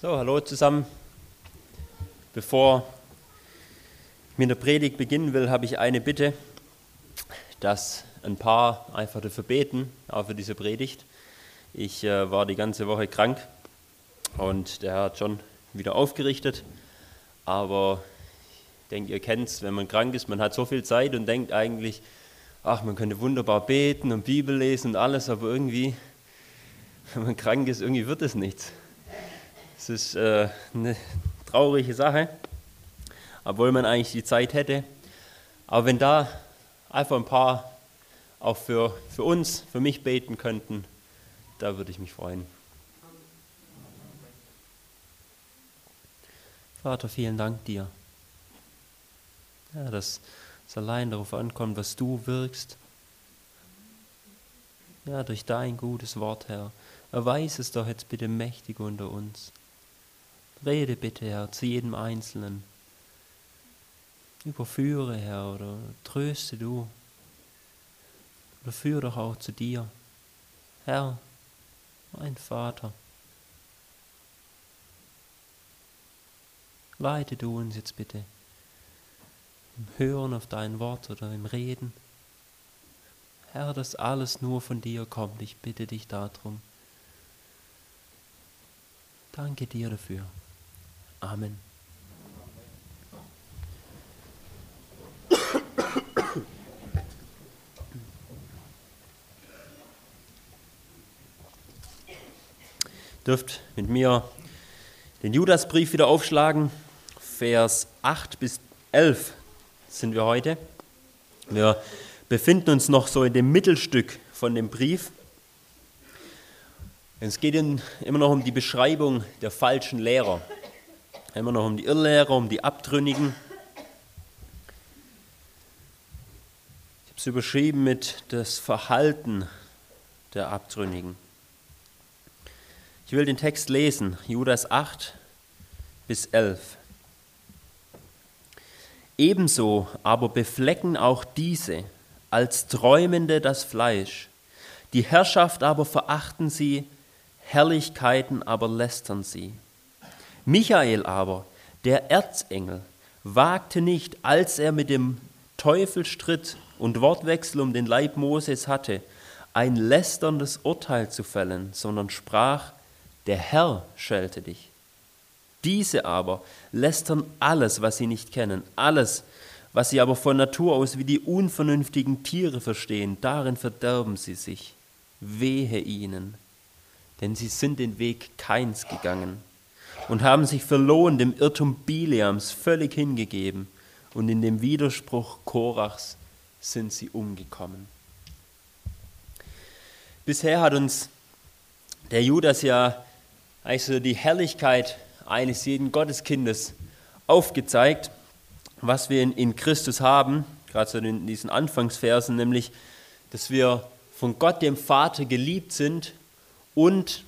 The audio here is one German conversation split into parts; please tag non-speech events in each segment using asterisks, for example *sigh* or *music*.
So, hallo zusammen. Bevor ich mit der Predigt beginnen will, habe ich eine Bitte, dass ein paar einfach dafür beten, auch für diese Predigt. Ich äh, war die ganze Woche krank und der Herr hat schon wieder aufgerichtet, aber ich denke, ihr kennt es, wenn man krank ist, man hat so viel Zeit und denkt eigentlich, ach, man könnte wunderbar beten und Bibel lesen und alles, aber irgendwie, *laughs* wenn man krank ist, irgendwie wird es nichts. Es ist äh, eine traurige Sache, obwohl man eigentlich die Zeit hätte. Aber wenn da einfach ein paar auch für, für uns, für mich beten könnten, da würde ich mich freuen. Vater, vielen Dank dir. Ja, dass es allein darauf ankommt, was du wirkst. Ja, durch dein gutes Wort, Herr. Erweis es doch jetzt bitte mächtig unter uns. Rede bitte, Herr, zu jedem Einzelnen. Überführe, Herr, oder tröste du. Oder führe doch auch zu dir. Herr, mein Vater. Leite du uns jetzt bitte im Hören auf dein Wort oder im Reden. Herr, dass alles nur von dir kommt. Ich bitte dich darum. Danke dir dafür. Amen. Dürft mit mir den Judasbrief wieder aufschlagen. Vers 8 bis 11 sind wir heute. Wir befinden uns noch so in dem Mittelstück von dem Brief. Es geht immer noch um die Beschreibung der falschen Lehrer. Immer noch um die Irrlehrer, um die Abtrünnigen. Ich habe es überschrieben mit das Verhalten der Abtrünnigen. Ich will den Text lesen, Judas 8 bis 11. Ebenso aber beflecken auch diese als Träumende das Fleisch. Die Herrschaft aber verachten sie, Herrlichkeiten aber lästern sie. Michael aber, der Erzengel, wagte nicht, als er mit dem Teufel stritt und Wortwechsel um den Leib Moses hatte, ein lästerndes Urteil zu fällen, sondern sprach, der Herr schelte dich. Diese aber lästern alles, was sie nicht kennen, alles, was sie aber von Natur aus wie die unvernünftigen Tiere verstehen, darin verderben sie sich. Wehe ihnen, denn sie sind den Weg keins gegangen und haben sich verloren dem Irrtum Bileams völlig hingegeben und in dem Widerspruch Korachs sind sie umgekommen. Bisher hat uns der Judas ja eigentlich so die Herrlichkeit eines jeden Gotteskindes aufgezeigt, was wir in, in Christus haben, gerade so in diesen Anfangsversen, nämlich, dass wir von Gott, dem Vater, geliebt sind und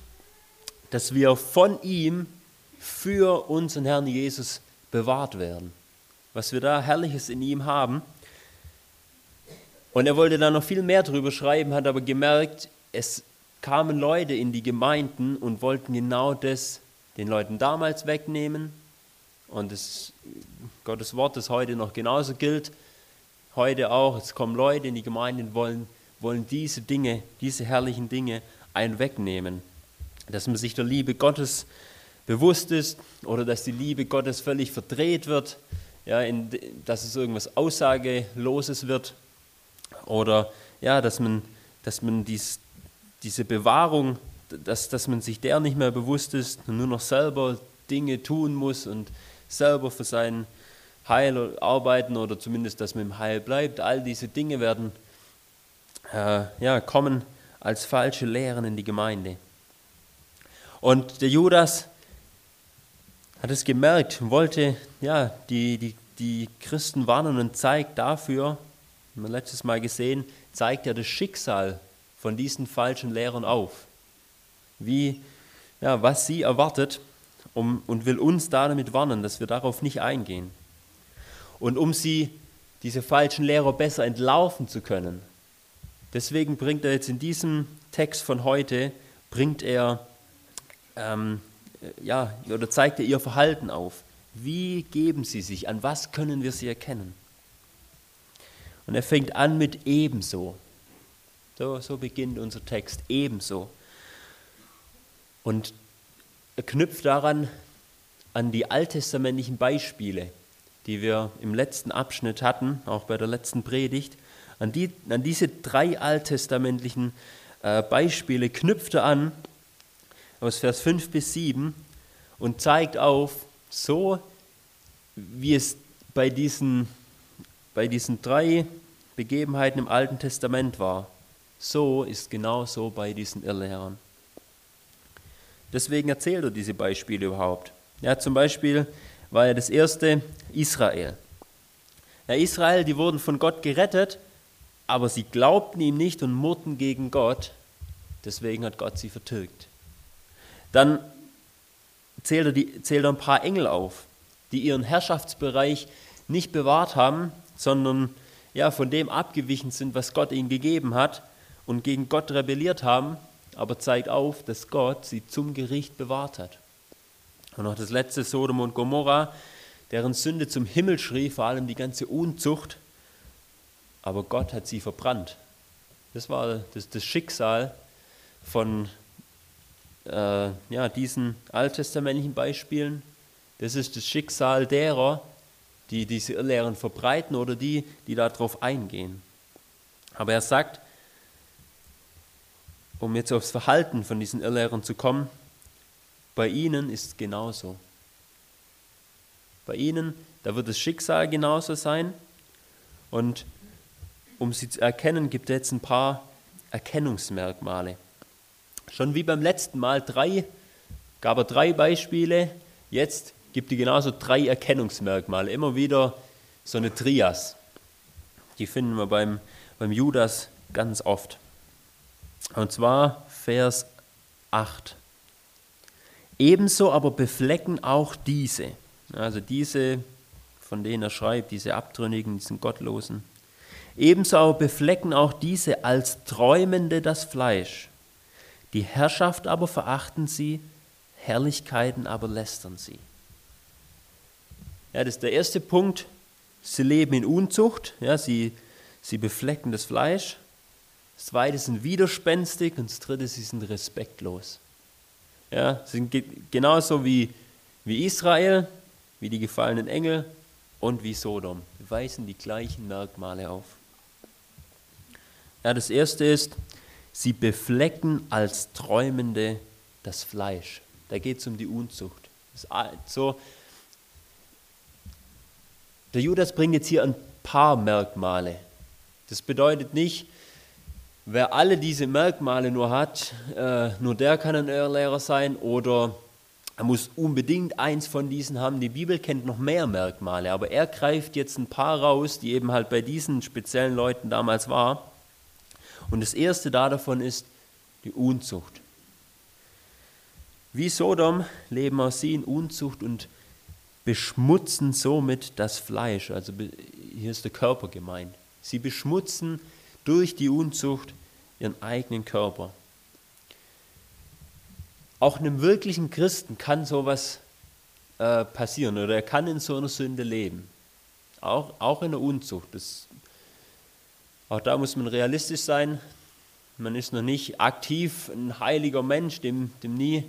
dass wir von ihm für unseren Herrn Jesus bewahrt werden. Was wir da Herrliches in ihm haben. Und er wollte da noch viel mehr drüber schreiben, hat aber gemerkt, es kamen Leute in die Gemeinden und wollten genau das den Leuten damals wegnehmen. Und das, Gottes Wort, das heute noch genauso gilt, heute auch, es kommen Leute in die Gemeinden wollen, wollen diese Dinge, diese herrlichen Dinge ein wegnehmen. Dass man sich der Liebe Gottes bewusst ist oder dass die Liebe Gottes völlig verdreht wird, ja, in, dass es irgendwas Aussageloses wird oder ja, dass man, dass man dies, diese Bewahrung, dass, dass man sich der nicht mehr bewusst ist und nur noch selber Dinge tun muss und selber für sein Heil arbeiten oder zumindest, dass man im Heil bleibt. All diese Dinge werden äh, ja, kommen als falsche Lehren in die Gemeinde. Und der Judas hat es gemerkt, wollte ja, die, die, die Christen warnen und zeigt dafür, haben wir letztes Mal gesehen, zeigt er das Schicksal von diesen falschen Lehrern auf. Wie, ja, was sie erwartet um, und will uns damit warnen, dass wir darauf nicht eingehen. Und um sie, diese falschen Lehrer, besser entlaufen zu können, deswegen bringt er jetzt in diesem Text von heute, bringt er ähm, äh, ja, oder zeigt er ihr Verhalten auf. Wie geben sie sich? An was können wir sie erkennen? Und er fängt an mit ebenso. So, so beginnt unser Text, ebenso. Und er knüpft daran an die alttestamentlichen Beispiele, die wir im letzten Abschnitt hatten, auch bei der letzten Predigt. An, die, an diese drei alttestamentlichen äh, Beispiele knüpft er an, aus Vers 5 bis 7, und zeigt auf, so wie es bei diesen, bei diesen drei Begebenheiten im Alten Testament war, so ist genauso bei diesen Irrlehrern. Deswegen erzählt er diese Beispiele überhaupt. Ja, zum Beispiel war ja das erste Israel. Ja, Israel, die wurden von Gott gerettet, aber sie glaubten ihm nicht und murrten gegen Gott. Deswegen hat Gott sie vertilgt. Dann zählt er, die, zählt er ein paar Engel auf, die ihren Herrschaftsbereich nicht bewahrt haben, sondern ja, von dem abgewichen sind, was Gott ihnen gegeben hat und gegen Gott rebelliert haben, aber zeigt auf, dass Gott sie zum Gericht bewahrt hat. Und noch das letzte Sodom und Gomorra, deren Sünde zum Himmel schrie, vor allem die ganze Unzucht, aber Gott hat sie verbrannt. Das war das, das Schicksal von äh, ja, diesen alttestamentlichen Beispielen. Das ist das Schicksal derer, die diese Irrlehren verbreiten oder die, die darauf eingehen. Aber er sagt, um jetzt aufs Verhalten von diesen Irrlehrern zu kommen, bei ihnen ist es genauso. Bei ihnen, da wird das Schicksal genauso sein. Und um sie zu erkennen, gibt er jetzt ein paar Erkennungsmerkmale. Schon wie beim letzten Mal drei, gab er drei Beispiele, jetzt gibt er genauso drei Erkennungsmerkmale. Immer wieder so eine Trias. Die finden wir beim, beim Judas ganz oft. Und zwar Vers 8. Ebenso aber beflecken auch diese, also diese, von denen er schreibt, diese Abtrünnigen, diesen Gottlosen, ebenso aber beflecken auch diese als Träumende das Fleisch. Die Herrschaft aber verachten sie, Herrlichkeiten aber lästern sie. Ja, das ist der erste Punkt. Sie leben in Unzucht, ja, sie, sie beflecken das Fleisch. Das zweite sind widerspenstig und das dritte, sie sind respektlos. Ja, sie sind genauso wie, wie Israel, wie die gefallenen Engel und wie Sodom. Sie weisen die gleichen Merkmale auf. Ja, das erste ist, sie beflecken als Träumende das Fleisch. Da geht es um die Unzucht. so, der Judas bringt jetzt hier ein paar Merkmale. Das bedeutet nicht, wer alle diese Merkmale nur hat, äh, nur der kann ein Irrlehrer sein oder er muss unbedingt eins von diesen haben. Die Bibel kennt noch mehr Merkmale, aber er greift jetzt ein paar raus, die eben halt bei diesen speziellen Leuten damals war. Und das erste da davon ist die Unzucht. Wie Sodom leben auch sie in Unzucht und beschmutzen somit das Fleisch. Also hier ist der Körper gemeint. Sie beschmutzen durch die Unzucht ihren eigenen Körper. Auch einem wirklichen Christen kann sowas äh, passieren oder er kann in so einer Sünde leben. Auch, auch in der Unzucht. Das, auch da muss man realistisch sein. Man ist noch nicht aktiv ein heiliger Mensch, dem, dem nie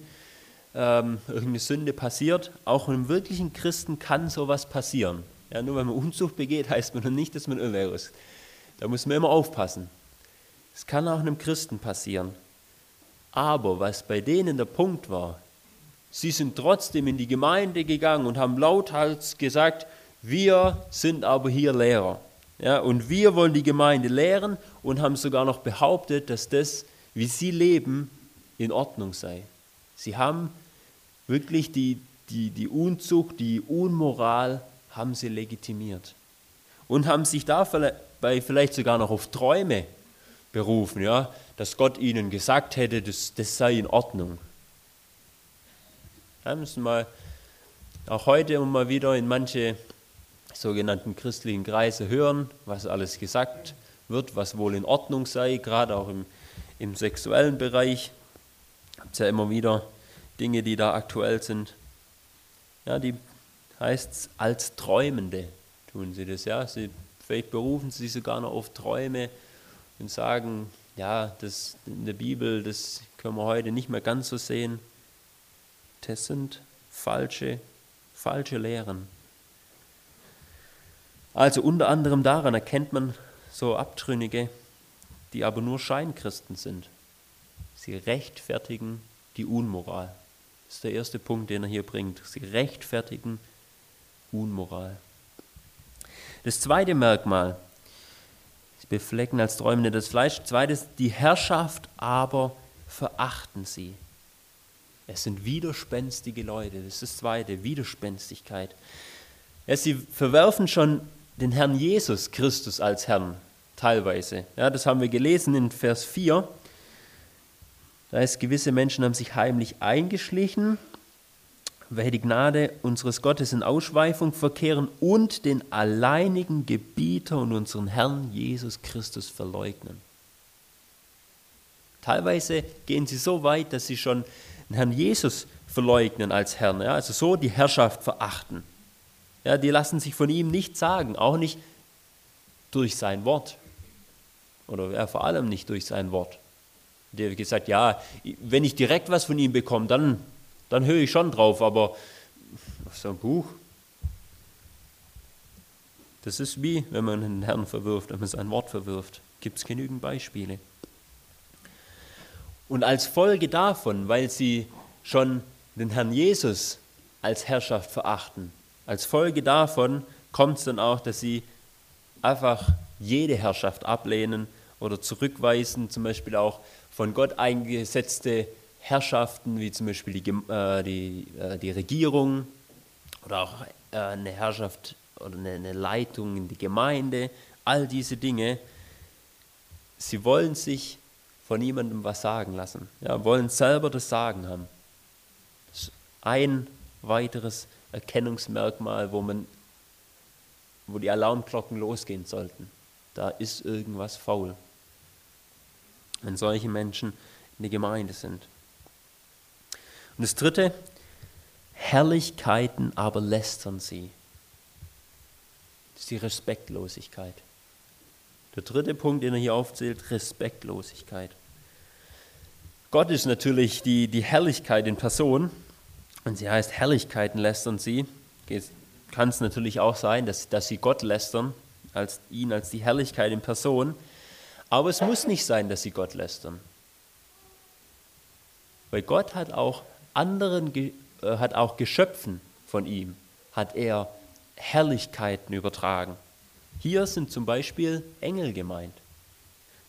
ähm, irgendeine Sünde passiert. Auch einem wirklichen Christen kann sowas passieren. Ja, nur wenn man Unzucht begeht, heißt man noch nicht, dass man irre ist. Da muss man immer aufpassen. Es kann auch einem Christen passieren. Aber was bei denen der Punkt war, sie sind trotzdem in die Gemeinde gegangen und haben lauthals gesagt, wir sind aber hier Lehrer. Ja, und wir wollen die Gemeinde lehren und haben sogar noch behauptet, dass das, wie sie leben, in Ordnung sei. Sie haben wirklich die, die, die Unzucht, die Unmoral, haben sie legitimiert. Und haben sich dabei vielleicht sogar noch auf Träume berufen, ja, dass Gott ihnen gesagt hätte, das, das sei in Ordnung. Da müssen wir auch heute immer wieder in manche sogenannten christlichen Kreise hören, was alles gesagt wird, was wohl in Ordnung sei, gerade auch im, im sexuellen Bereich. Habt ja immer wieder Dinge, die da aktuell sind. Ja, die heißt als Träumende tun sie das. Ja, sie vielleicht berufen sie sich sogar noch auf Träume und sagen, ja, das in der Bibel, das können wir heute nicht mehr ganz so sehen. Das sind falsche, falsche Lehren. Also unter anderem daran erkennt man so Abtrünnige, die aber nur Scheinchristen sind. Sie rechtfertigen die Unmoral. Das ist der erste Punkt, den er hier bringt. Sie rechtfertigen Unmoral. Das zweite Merkmal, sie beflecken als Träumende das Fleisch. Zweites, die Herrschaft aber verachten sie. Es sind widerspenstige Leute. Das ist das zweite, Widerspenstigkeit. Ja, sie verwerfen schon den Herrn Jesus Christus als Herrn, teilweise. Ja, das haben wir gelesen in Vers 4. Da heißt, gewisse Menschen haben sich heimlich eingeschlichen, welche die Gnade unseres Gottes in Ausschweifung verkehren und den alleinigen Gebieter und unseren Herrn Jesus Christus verleugnen. Teilweise gehen sie so weit, dass sie schon den Herrn Jesus verleugnen als Herrn, ja, also so die Herrschaft verachten. Ja, die lassen sich von ihm nichts sagen, auch nicht durch sein Wort. Oder ja, vor allem nicht durch sein Wort. Der hat gesagt, ja, wenn ich direkt was von ihm bekomme, dann, dann höre ich schon drauf, aber so ein Buch, das ist wie, wenn man einen Herrn verwirft, wenn man sein Wort verwirft. Gibt es genügend Beispiele. Und als Folge davon, weil sie schon den Herrn Jesus als Herrschaft verachten, als Folge davon kommt es dann auch, dass sie einfach jede Herrschaft ablehnen oder zurückweisen, zum Beispiel auch von Gott eingesetzte Herrschaften, wie zum Beispiel die, äh, die, äh, die Regierung oder auch äh, eine Herrschaft oder eine, eine Leitung in die Gemeinde, all diese Dinge. Sie wollen sich von niemandem was sagen lassen. Ja, wollen selber das Sagen haben. Das ist ein weiteres Erkennungsmerkmal, wo, man, wo die Alarmglocken losgehen sollten. Da ist irgendwas faul, wenn solche Menschen in der Gemeinde sind. Und das Dritte, Herrlichkeiten aber lästern sie. Das ist die Respektlosigkeit. Der dritte Punkt, den er hier aufzählt, Respektlosigkeit. Gott ist natürlich die, die Herrlichkeit in Person und sie heißt Herrlichkeiten lästern sie. Kann es natürlich auch sein, dass, dass sie Gott lästern, als ihn als die Herrlichkeit in Person. Aber es muss nicht sein, dass sie Gott lästern. Weil Gott hat auch anderen, äh, hat auch Geschöpfen von ihm, hat er Herrlichkeiten übertragen. Hier sind zum Beispiel Engel gemeint.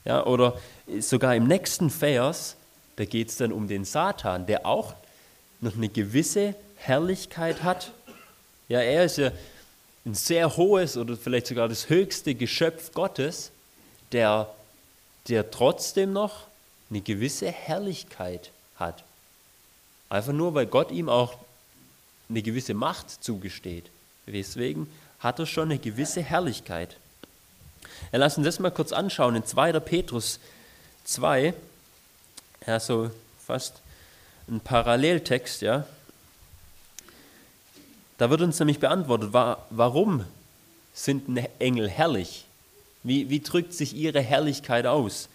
Ja, oder sogar im nächsten Vers da geht es dann um den Satan, der auch noch eine gewisse Herrlichkeit hat. Ja, er ist ja ein sehr hohes oder vielleicht sogar das höchste Geschöpf Gottes, der, der trotzdem noch eine gewisse Herrlichkeit hat. Einfach nur, weil Gott ihm auch eine gewisse Macht zugesteht. Deswegen hat er schon eine gewisse Herrlichkeit. Ja, lass uns das mal kurz anschauen in 2. Petrus 2, ja, so fast ein Paralleltext, ja. Da wird uns nämlich beantwortet, warum sind Engel herrlich? Wie, wie drückt sich ihre Herrlichkeit aus?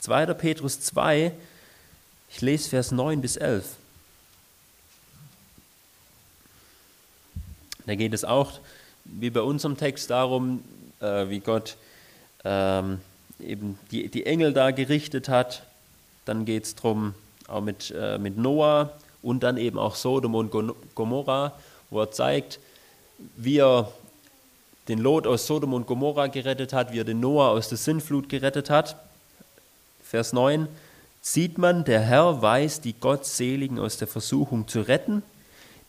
2. Petrus 2, ich lese Vers 9 bis 11. Da geht es auch, wie bei unserem Text, darum, äh, wie Gott ähm, eben die, die Engel da gerichtet hat dann geht es darum, auch mit, äh, mit Noah und dann eben auch Sodom und Gomorra, wo er zeigt, wie er den Lot aus Sodom und Gomorra gerettet hat, wie er den Noah aus der Sintflut gerettet hat. Vers 9 sieht man, der Herr weiß, die Gottseligen aus der Versuchung zu retten,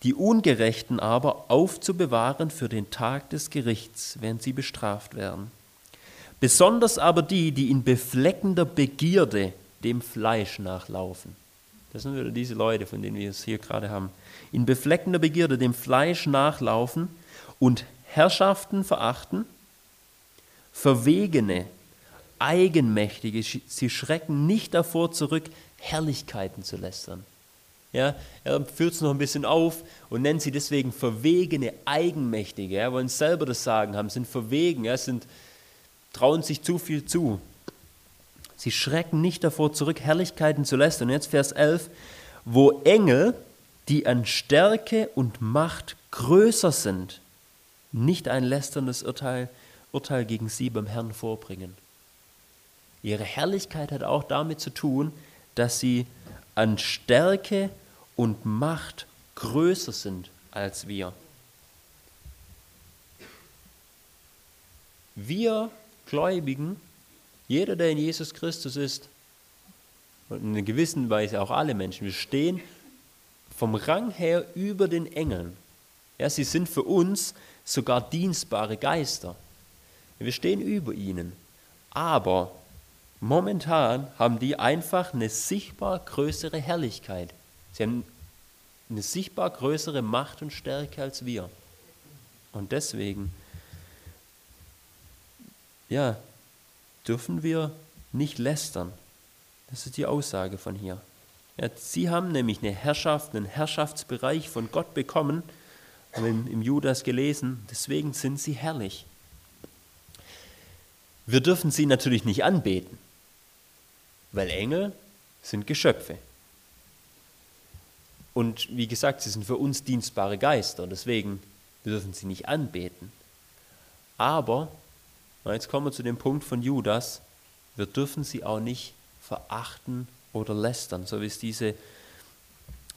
die Ungerechten aber aufzubewahren für den Tag des Gerichts, wenn sie bestraft werden. Besonders aber die, die in befleckender Begierde dem Fleisch nachlaufen. Das sind wieder diese Leute, von denen wir es hier gerade haben. In befleckender Begierde dem Fleisch nachlaufen und Herrschaften verachten, Verwegene, Eigenmächtige, sie schrecken nicht davor zurück, Herrlichkeiten zu lästern. Ja, er führt es noch ein bisschen auf und nennt sie deswegen verwegene Eigenmächtige. Ja, wollen selber das Sagen haben, sind verwegen, ja, sind, trauen sich zu viel zu. Sie schrecken nicht davor zurück, Herrlichkeiten zu lästern. Und jetzt Vers 11, wo Engel, die an Stärke und Macht größer sind, nicht ein lästerndes Urteil, Urteil gegen sie beim Herrn vorbringen. Ihre Herrlichkeit hat auch damit zu tun, dass sie an Stärke und Macht größer sind als wir. Wir Gläubigen, jeder, der in Jesus Christus ist, und in einer gewissen Weise auch alle Menschen, wir stehen vom Rang her über den Engeln. Ja, sie sind für uns sogar dienstbare Geister. Wir stehen über ihnen. Aber momentan haben die einfach eine sichtbar größere Herrlichkeit. Sie haben eine sichtbar größere Macht und Stärke als wir. Und deswegen, ja, dürfen wir nicht lästern. Das ist die Aussage von hier. Ja, sie haben nämlich eine Herrschaft, einen Herrschaftsbereich von Gott bekommen, haben wir im Judas gelesen, deswegen sind sie herrlich. Wir dürfen sie natürlich nicht anbeten, weil Engel sind Geschöpfe. Und wie gesagt, sie sind für uns dienstbare Geister, deswegen dürfen sie nicht anbeten. Aber, jetzt kommen wir zu dem Punkt von Judas, wir dürfen sie auch nicht verachten oder lästern, so wie es diese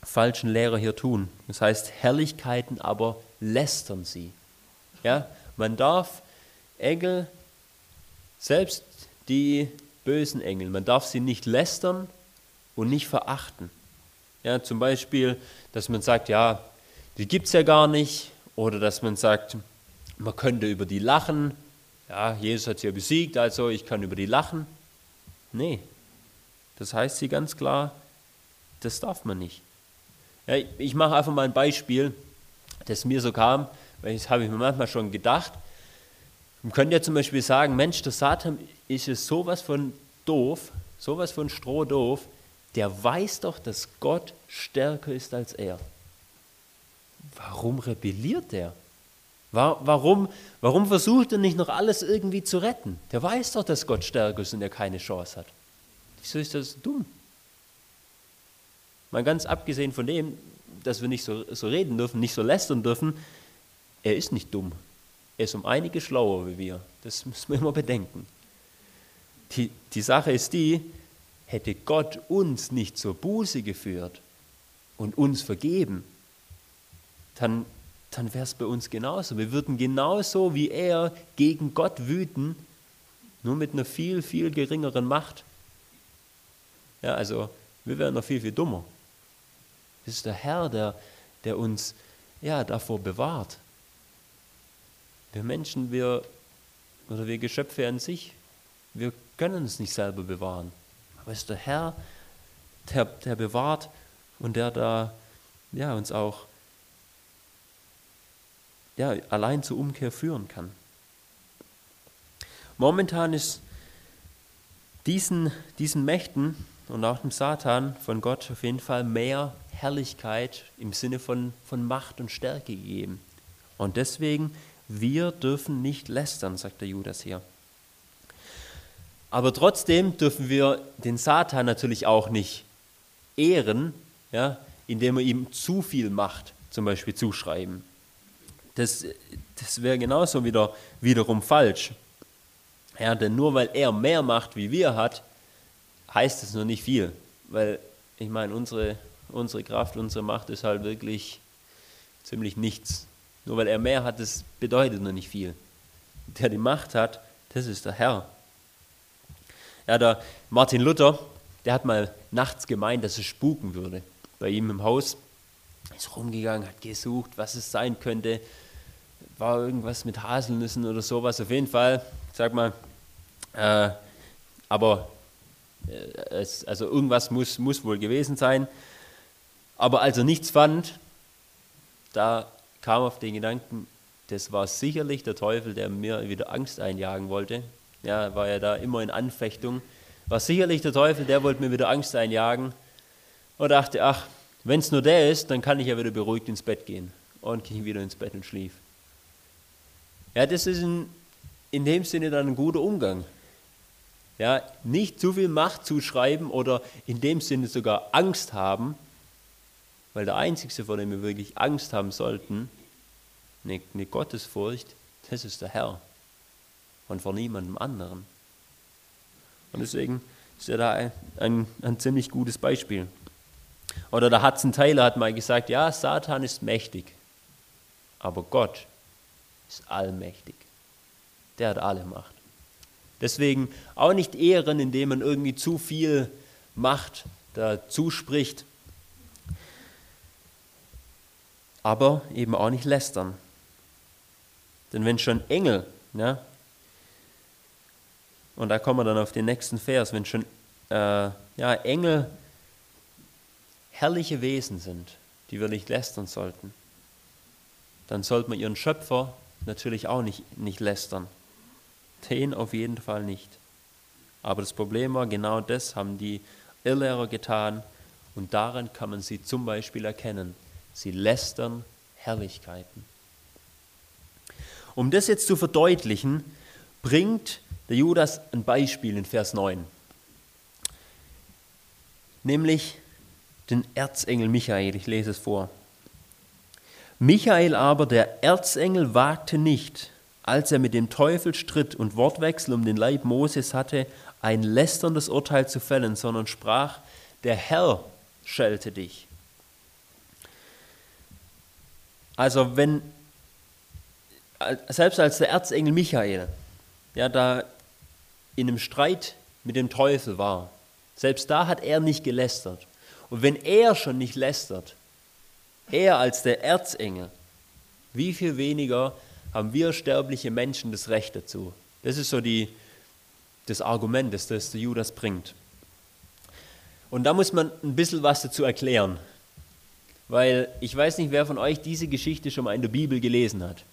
falschen Lehrer hier tun. Das heißt, Herrlichkeiten aber lästern sie. Ja, man darf Engel, selbst die bösen Engel, man darf sie nicht lästern und nicht verachten. Ja, zum Beispiel, dass man sagt, ja, die gibt es ja gar nicht, oder dass man sagt, man könnte über die lachen. Ja, Jesus hat sie ja besiegt, also ich kann über die lachen. Nee, das heißt sie ganz klar, das darf man nicht. Ja, ich mache einfach mal ein Beispiel, das mir so kam, weil das habe ich mir manchmal schon gedacht. Man könnte ja zum Beispiel sagen, Mensch, der Satan ist es sowas von doof, sowas von strohdoof, der weiß doch, dass Gott stärker ist als er. Warum rebelliert er? Warum, warum versucht er nicht noch alles irgendwie zu retten? Der weiß doch, dass Gott stärker ist und er keine Chance hat. Wieso ist das dumm? Mal ganz abgesehen von dem, dass wir nicht so, so reden dürfen, nicht so lästern dürfen, er ist nicht dumm. Er ist um einige schlauer wie wir. Das müssen wir immer bedenken. Die, die Sache ist die, hätte Gott uns nicht zur Buße geführt und uns vergeben, dann, dann wäre es bei uns genauso. Wir würden genauso wie er gegen Gott wüten, nur mit einer viel, viel geringeren Macht. Ja, also wir wären noch viel, viel dummer. Es ist der Herr, der, der uns ja, davor bewahrt. Wir Menschen, wir, oder wir Geschöpfe an sich, wir können es nicht selber bewahren. Aber es ist der Herr, der, der bewahrt und der da ja, uns auch ja, allein zur Umkehr führen kann. Momentan ist diesen, diesen Mächten und auch dem Satan von Gott auf jeden Fall mehr Herrlichkeit im Sinne von, von Macht und Stärke gegeben. Und deswegen, wir dürfen nicht lästern, sagt der Judas hier. Aber trotzdem dürfen wir den Satan natürlich auch nicht ehren, ja, indem wir ihm zu viel Macht zum Beispiel zuschreiben. Das, das wäre genauso wieder, wiederum falsch. Ja, denn nur weil er mehr Macht wie wir hat, heißt es noch nicht viel. Weil ich meine, unsere, unsere Kraft, unsere Macht ist halt wirklich ziemlich nichts. Nur weil er mehr hat, das bedeutet noch nicht viel. Der die Macht hat, das ist der Herr. Ja, der Martin Luther, der hat mal nachts gemeint, dass es spuken würde. Bei ihm im Haus ist rumgegangen, hat gesucht, was es sein könnte. War irgendwas mit Haselnüssen oder sowas. Auf jeden Fall, sag mal, äh, aber äh, es, also irgendwas muss, muss wohl gewesen sein. Aber als er nichts fand, da kam auf den Gedanken, das war sicherlich der Teufel, der mir wieder Angst einjagen wollte. Ja, war ja da immer in Anfechtung. War sicherlich der Teufel, der wollte mir wieder Angst einjagen. Und dachte, ach, Wenn es nur der ist, dann kann ich ja wieder beruhigt ins Bett gehen und gehe wieder ins Bett und schlief. Ja, das ist in, in dem Sinne dann ein guter Umgang. Ja, nicht zu viel Macht zuschreiben oder in dem Sinne sogar Angst haben, weil der Einzige, vor dem wir wirklich Angst haben sollten, eine, eine Gottesfurcht, das ist der Herr und vor niemandem anderen. Und deswegen ist er da ein, ein, ein ziemlich gutes Beispiel. Oder der Hudson Taylor hat mal gesagt, ja, Satan ist mächtig, aber Gott ist allmächtig. Der hat alle Macht. Deswegen auch nicht ehren, indem man irgendwie zu viel Macht da zuspricht, aber eben auch nicht lästern. Denn wenn schon Engel, ja, und da kommen wir dann auf den nächsten Vers, wenn schon äh, ja, Engel herrliche Wesen sind, die wir nicht lästern sollten, dann sollte man ihren Schöpfer natürlich auch nicht, nicht lästern. Den auf jeden Fall nicht. Aber das Problem war, genau das haben die Irrlehrer getan und daran kann man sie zum Beispiel erkennen. Sie lästern Herrlichkeiten. Um das jetzt zu verdeutlichen, bringt der Judas ein Beispiel in Vers 9. Nämlich den Erzengel Michael. Ich lese es vor. Michael aber, der Erzengel, wagte nicht, als er mit dem Teufel stritt und Wortwechsel um den Leib Moses hatte, ein lästerndes Urteil zu fällen, sondern sprach, der Herr schelte dich. Also wenn, selbst als der Erzengel Michael, ja, da in einem Streit mit dem Teufel war, selbst da hat er nicht gelästert. Und wenn er schon nicht lästert, er als der Erzengel, wie viel weniger haben wir sterbliche Menschen das Recht dazu? Das ist so die, das Argument, das, das der Judas bringt. Und da muss man ein bisschen was dazu erklären, weil ich weiß nicht, wer von euch diese Geschichte schon mal in der Bibel gelesen hat.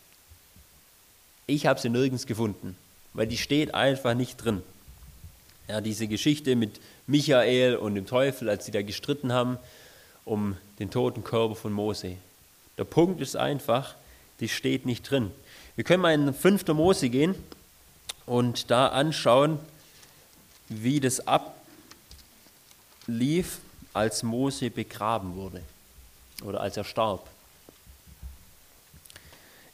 Ich habe sie nirgends gefunden, weil die steht einfach nicht drin. Ja, diese Geschichte mit Michael und dem Teufel, als sie da gestritten haben um den toten Körper von Mose. Der Punkt ist einfach, die steht nicht drin. Wir können mal in 5. Mose gehen und da anschauen, wie das ablief, als Mose begraben wurde oder als er starb.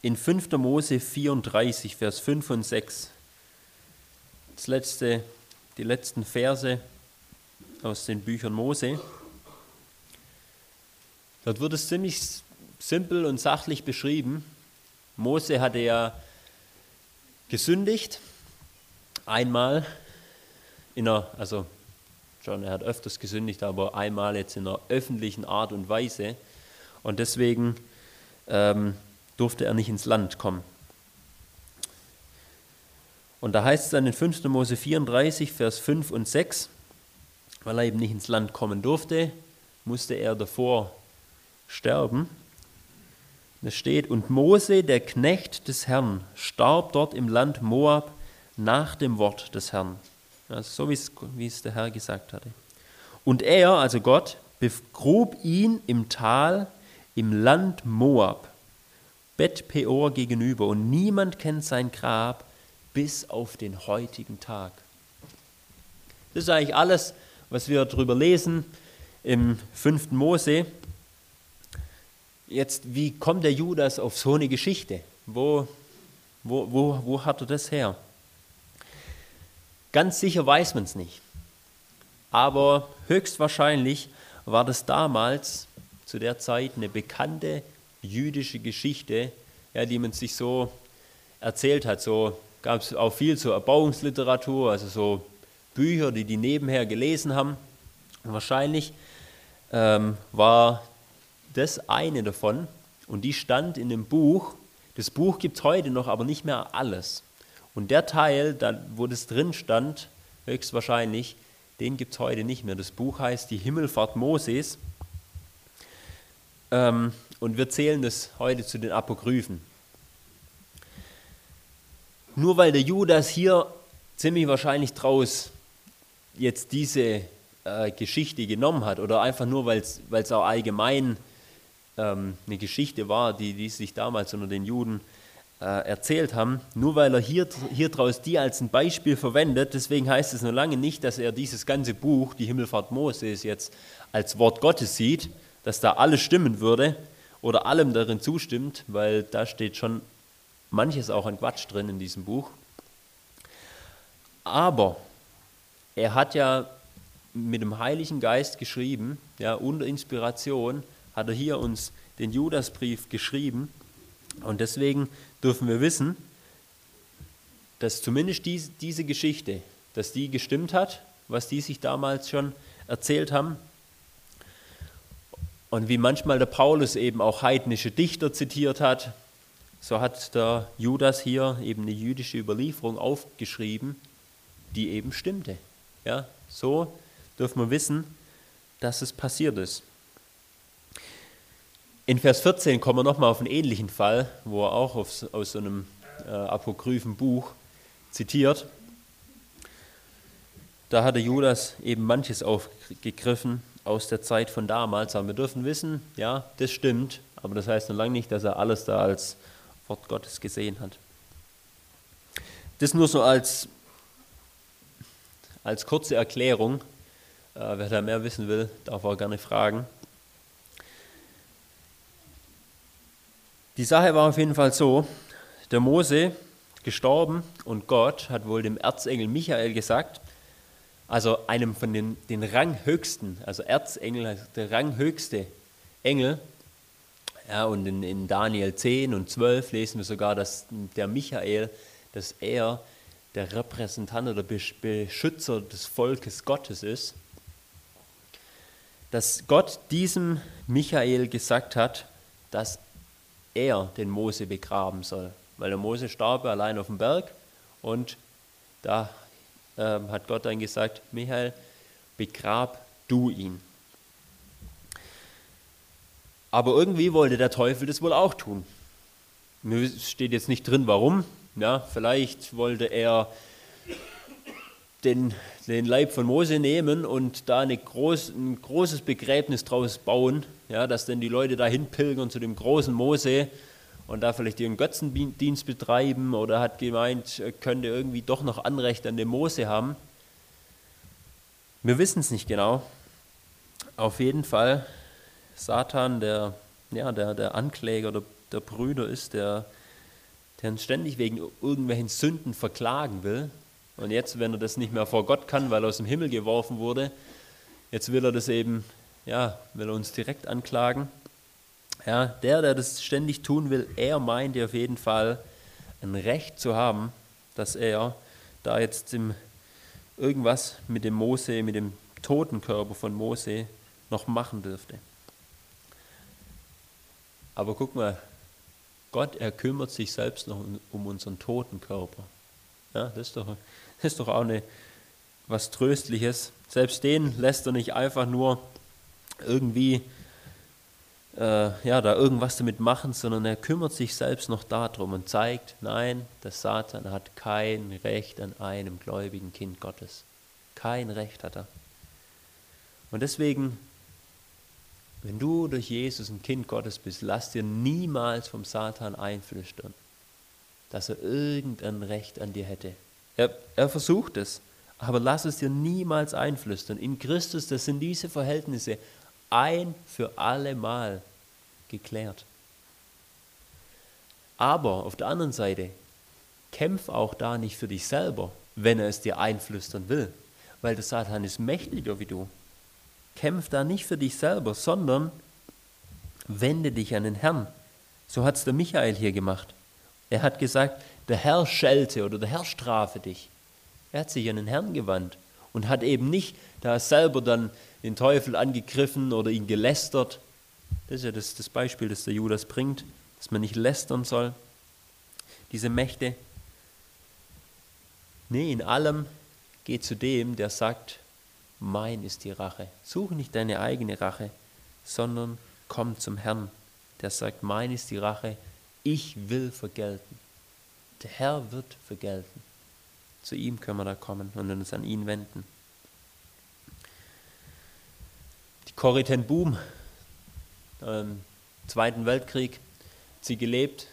In 5. Mose 34, Vers 5 und 6, das letzte die letzten Verse aus den Büchern Mose. Dort wird es ziemlich simpel und sachlich beschrieben. Mose hatte ja gesündigt, einmal in einer, also schon, er hat öfters gesündigt, aber einmal jetzt in einer öffentlichen Art und Weise. Und deswegen ähm, durfte er nicht ins Land kommen. Und da heißt es dann in 5. Mose 34, Vers 5 und 6, weil er eben nicht ins Land kommen durfte, musste er davor sterben. Es steht, und Mose, der Knecht des Herrn, starb dort im Land Moab nach dem Wort des Herrn. Also so wie es der Herr gesagt hatte. Und er, also Gott, begrub ihn im Tal im Land Moab, Bet Peor gegenüber, und niemand kennt sein Grab, bis auf den heutigen Tag. Das ist eigentlich alles, was wir darüber lesen im 5. Mose. Jetzt, wie kommt der Judas auf so eine Geschichte? Wo, wo, wo, wo hat er das her? Ganz sicher weiß man es nicht. Aber höchstwahrscheinlich war das damals zu der Zeit eine bekannte jüdische Geschichte, ja, die man sich so erzählt hat, so gab es auch viel zur Erbauungsliteratur, also so Bücher, die die nebenher gelesen haben. Und wahrscheinlich ähm, war das eine davon und die stand in dem Buch. Das Buch gibt es heute noch, aber nicht mehr alles. Und der Teil, da, wo das drin stand, höchstwahrscheinlich, den gibt es heute nicht mehr. Das Buch heißt Die Himmelfahrt Moses. Ähm, und wir zählen das heute zu den Apokryphen. Nur weil der Judas hier ziemlich wahrscheinlich draus jetzt diese äh, Geschichte genommen hat oder einfach nur, weil es auch allgemein ähm, eine Geschichte war, die, die sich damals unter den Juden äh, erzählt haben, nur weil er hier, hier draus die als ein Beispiel verwendet, deswegen heißt es noch lange nicht, dass er dieses ganze Buch, die Himmelfahrt Moses, jetzt als Wort Gottes sieht, dass da alles stimmen würde oder allem darin zustimmt, weil da steht schon manches auch an Quatsch drin in diesem Buch. Aber er hat ja mit dem Heiligen Geist geschrieben, ja, unter Inspiration hat er hier uns den Judasbrief geschrieben. Und deswegen dürfen wir wissen, dass zumindest dies, diese Geschichte, dass die gestimmt hat, was die sich damals schon erzählt haben. Und wie manchmal der Paulus eben auch heidnische Dichter zitiert hat, so hat der Judas hier eben eine jüdische Überlieferung aufgeschrieben, die eben stimmte. Ja, so dürfen wir wissen, dass es passiert ist. In Vers 14 kommen wir nochmal auf einen ähnlichen Fall, wo er auch aus, aus so einem äh, apokryphen Buch zitiert. Da hatte Judas eben manches aufgegriffen aus der Zeit von damals. Aber wir dürfen wissen, ja, das stimmt, aber das heißt noch lange nicht, dass er alles da als Wort Gottes gesehen hat. Das nur so als, als kurze Erklärung. Äh, wer da mehr wissen will, darf auch gerne fragen. Die Sache war auf jeden Fall so, der Mose gestorben und Gott hat wohl dem Erzengel Michael gesagt, also einem von den, den Ranghöchsten, also Erzengel, der ranghöchste Engel, ja, und in, in Daniel 10 und 12 lesen wir sogar, dass der Michael, dass er der Repräsentant oder Beschützer des Volkes Gottes ist, dass Gott diesem Michael gesagt hat, dass er den Mose begraben soll. Weil der Mose starb allein auf dem Berg und da äh, hat Gott dann gesagt, Michael, begrab du ihn. Aber irgendwie wollte der Teufel das wohl auch tun. Mir steht jetzt nicht drin, warum. Ja, vielleicht wollte er den, den Leib von Mose nehmen und da eine groß, ein großes Begräbnis draus bauen, ja, dass dann die Leute dahin pilgern zu dem großen Mose und da vielleicht ihren Götzendienst betreiben oder hat gemeint, könnte irgendwie doch noch Anrecht an dem Mose haben. Wir wissen es nicht genau. Auf jeden Fall, Satan, der, ja, der, der Ankläger der, der Brüder ist, der, der uns ständig wegen irgendwelchen Sünden verklagen will, und jetzt, wenn er das nicht mehr vor Gott kann, weil er aus dem Himmel geworfen wurde, jetzt will er das eben, ja, will er uns direkt anklagen. Ja, der, der das ständig tun will, er meint auf jeden Fall ein Recht zu haben, dass er da jetzt im, irgendwas mit dem Mose, mit dem Totenkörper von Mose noch machen dürfte. Aber guck mal, Gott, er kümmert sich selbst noch um, unseren Totenkörper. Ja, das ist doch, ist doch auch eine, was Tröstliches. Selbst den lässt er nicht einfach nur irgendwie äh, ja, da irgendwas damit machen, sondern er kümmert sich selbst noch darum und zeigt, nein, der Satan hat kein Recht an einem gläubigen Kind Gottes. Kein Recht hat er. Und deswegen, wenn du durch Jesus ein Kind Gottes bist, lass dir niemals vom Satan einflüstern, dass er irgendein Recht an dir hätte. Er, er versucht es, aber lass es dir niemals einflüstern. In Christus, das sind diese Verhältnisse ein für alle Mal geklärt. Aber auf der anderen Seite, kämpf auch da nicht für dich selber, wenn er es dir einflüstern will, weil der Satan ist mächtiger wie du. Kämpf da nicht für dich selber, sondern wende dich an den Herrn. So hat es der Michael hier gemacht. Er hat gesagt, der Herr schelte oder der Herr strafe dich. Er hat sich an den Herrn gewandt und hat eben nicht da selber dann den Teufel angegriffen oder ihn gelästert. Das ist ja das, das Beispiel, das der Judas bringt, dass man nicht lästern soll. Diese Mächte. Nee, in allem geht zu dem, der sagt, mein ist die Rache. Suche nicht deine eigene Rache, sondern komm zum Herrn, der sagt, mein ist die Rache, ich will vergelten. Der Herr wird vergelten. Zu ihm können wir da kommen und uns an ihn wenden. die Corrie Boom, im Zweiten Weltkrieg, sie gelebt,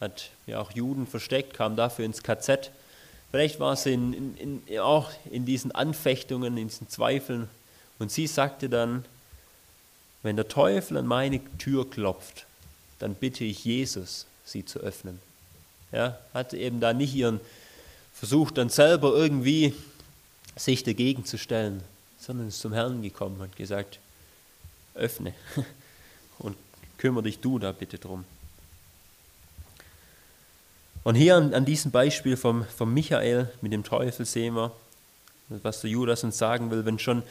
hat ja auch Juden versteckt, kam dafür ins KZ. Vielleicht war sie in, in, in, auch in diesen Anfechtungen, in diesen Zweifeln. Und sie sagte dann, wenn der Teufel an meine Tür klopft, dann bitte ich Jesus, sie zu öffnen. Ja, hat eben da nicht ihren Versuch dann selber irgendwie sich dagegen zu stellen, sondern ist zum Herrn gekommen und gesagt, öffne *laughs* und kümmere dich du da bitte drum. Und hier an, an diesem Beispiel vom, vom Michael mit dem Teufel sehen wir, was der Judas uns sagen will, wenn schon